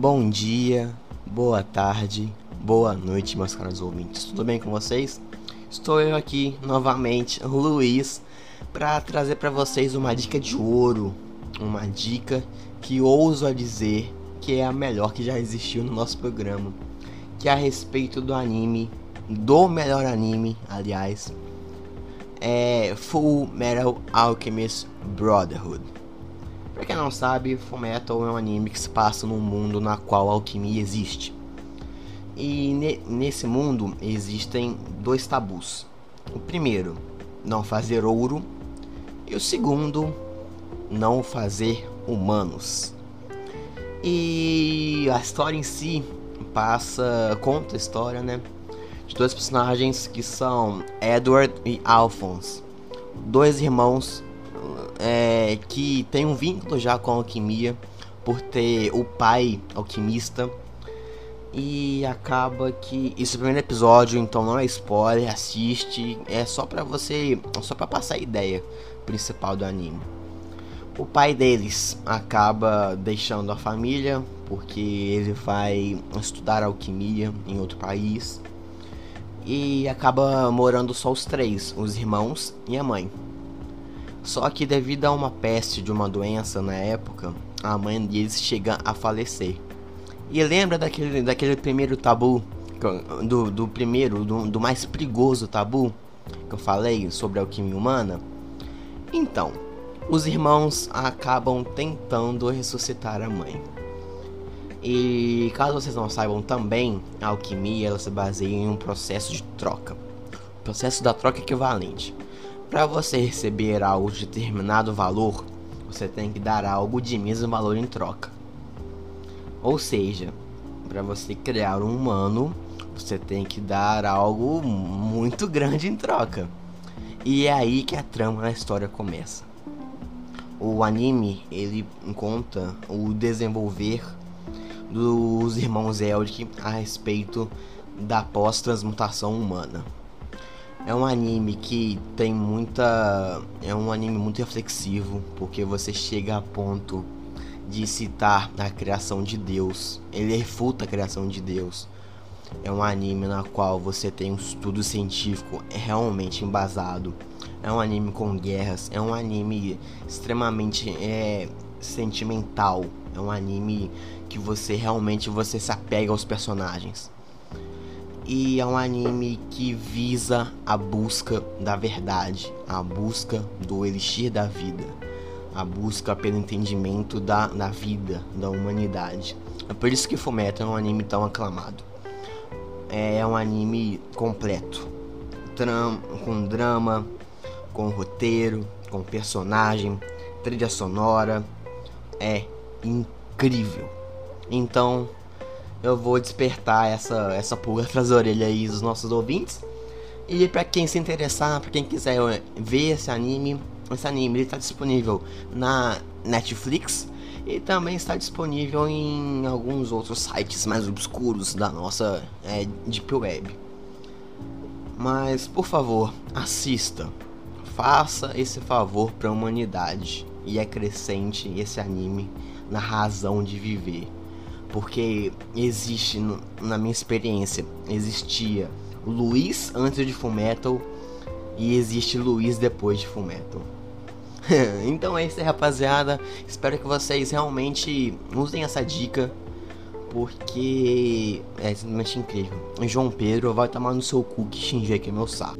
Bom dia, boa tarde, boa noite, meus caros ouvintes. Tudo bem com vocês? Estou eu aqui novamente, Luiz, para trazer para vocês uma dica de ouro, uma dica que ouso a dizer que é a melhor que já existiu no nosso programa, que é a respeito do anime, do melhor anime, aliás, é Full Metal Alchemist Brotherhood. Quem não sabe, Fullmetal é um anime que se passa num mundo na qual a alquimia existe. E ne nesse mundo existem dois tabus. O primeiro, não fazer ouro, e o segundo, não fazer humanos. E a história em si passa, conta a história, né, de dois personagens que são Edward e Alphonse, dois irmãos é, que tem um vínculo já com a alquimia por ter o pai alquimista e acaba que isso é o primeiro episódio, então não é spoiler, assiste, é só para você, só para passar a ideia principal do anime. O pai deles acaba deixando a família porque ele vai estudar alquimia em outro país e acaba morando só os três, os irmãos e a mãe. Só que devido a uma peste de uma doença na época, a mãe deles chega a falecer. E lembra daquele, daquele primeiro tabu, do, do primeiro, do, do mais perigoso tabu que eu falei sobre a alquimia humana? Então, os irmãos acabam tentando ressuscitar a mãe. E caso vocês não saibam também, a alquimia ela se baseia em um processo de troca. O processo da troca equivalente. Para você receber algo de determinado valor, você tem que dar algo de mesmo valor em troca. Ou seja, para você criar um humano, você tem que dar algo muito grande em troca. E é aí que a trama da história começa. O anime ele conta o desenvolver dos irmãos Elric a respeito da pós-transmutação humana. É um anime que tem muita. É um anime muito reflexivo, porque você chega a ponto de citar a criação de Deus. Ele refuta a criação de Deus. É um anime na qual você tem um estudo científico realmente embasado. É um anime com guerras. É um anime extremamente é, sentimental. É um anime que você realmente você se apega aos personagens e é um anime que visa a busca da verdade, a busca do elixir da vida, a busca pelo entendimento da, da vida, da humanidade. É por isso que Fullmetal é um anime tão aclamado. É um anime completo, Tram, com drama, com roteiro, com personagem, trilha sonora, é incrível. Então, eu vou despertar essa, essa pulga atrás da orelha aí dos nossos ouvintes. E para quem se interessar, para quem quiser ver esse anime, esse anime está disponível na Netflix e também está disponível em alguns outros sites mais obscuros da nossa é, Deep Web. Mas por favor, assista, faça esse favor para a humanidade e acrescente esse anime na razão de viver porque existe, na minha experiência, existia Luiz antes de Fullmetal e existe Luiz depois de Fullmetal. então é isso aí, rapaziada. Espero que vocês realmente usem essa dica. Porque é simplesmente incrível. João Pedro vai tomar no seu cu que xinge aqui meu saco.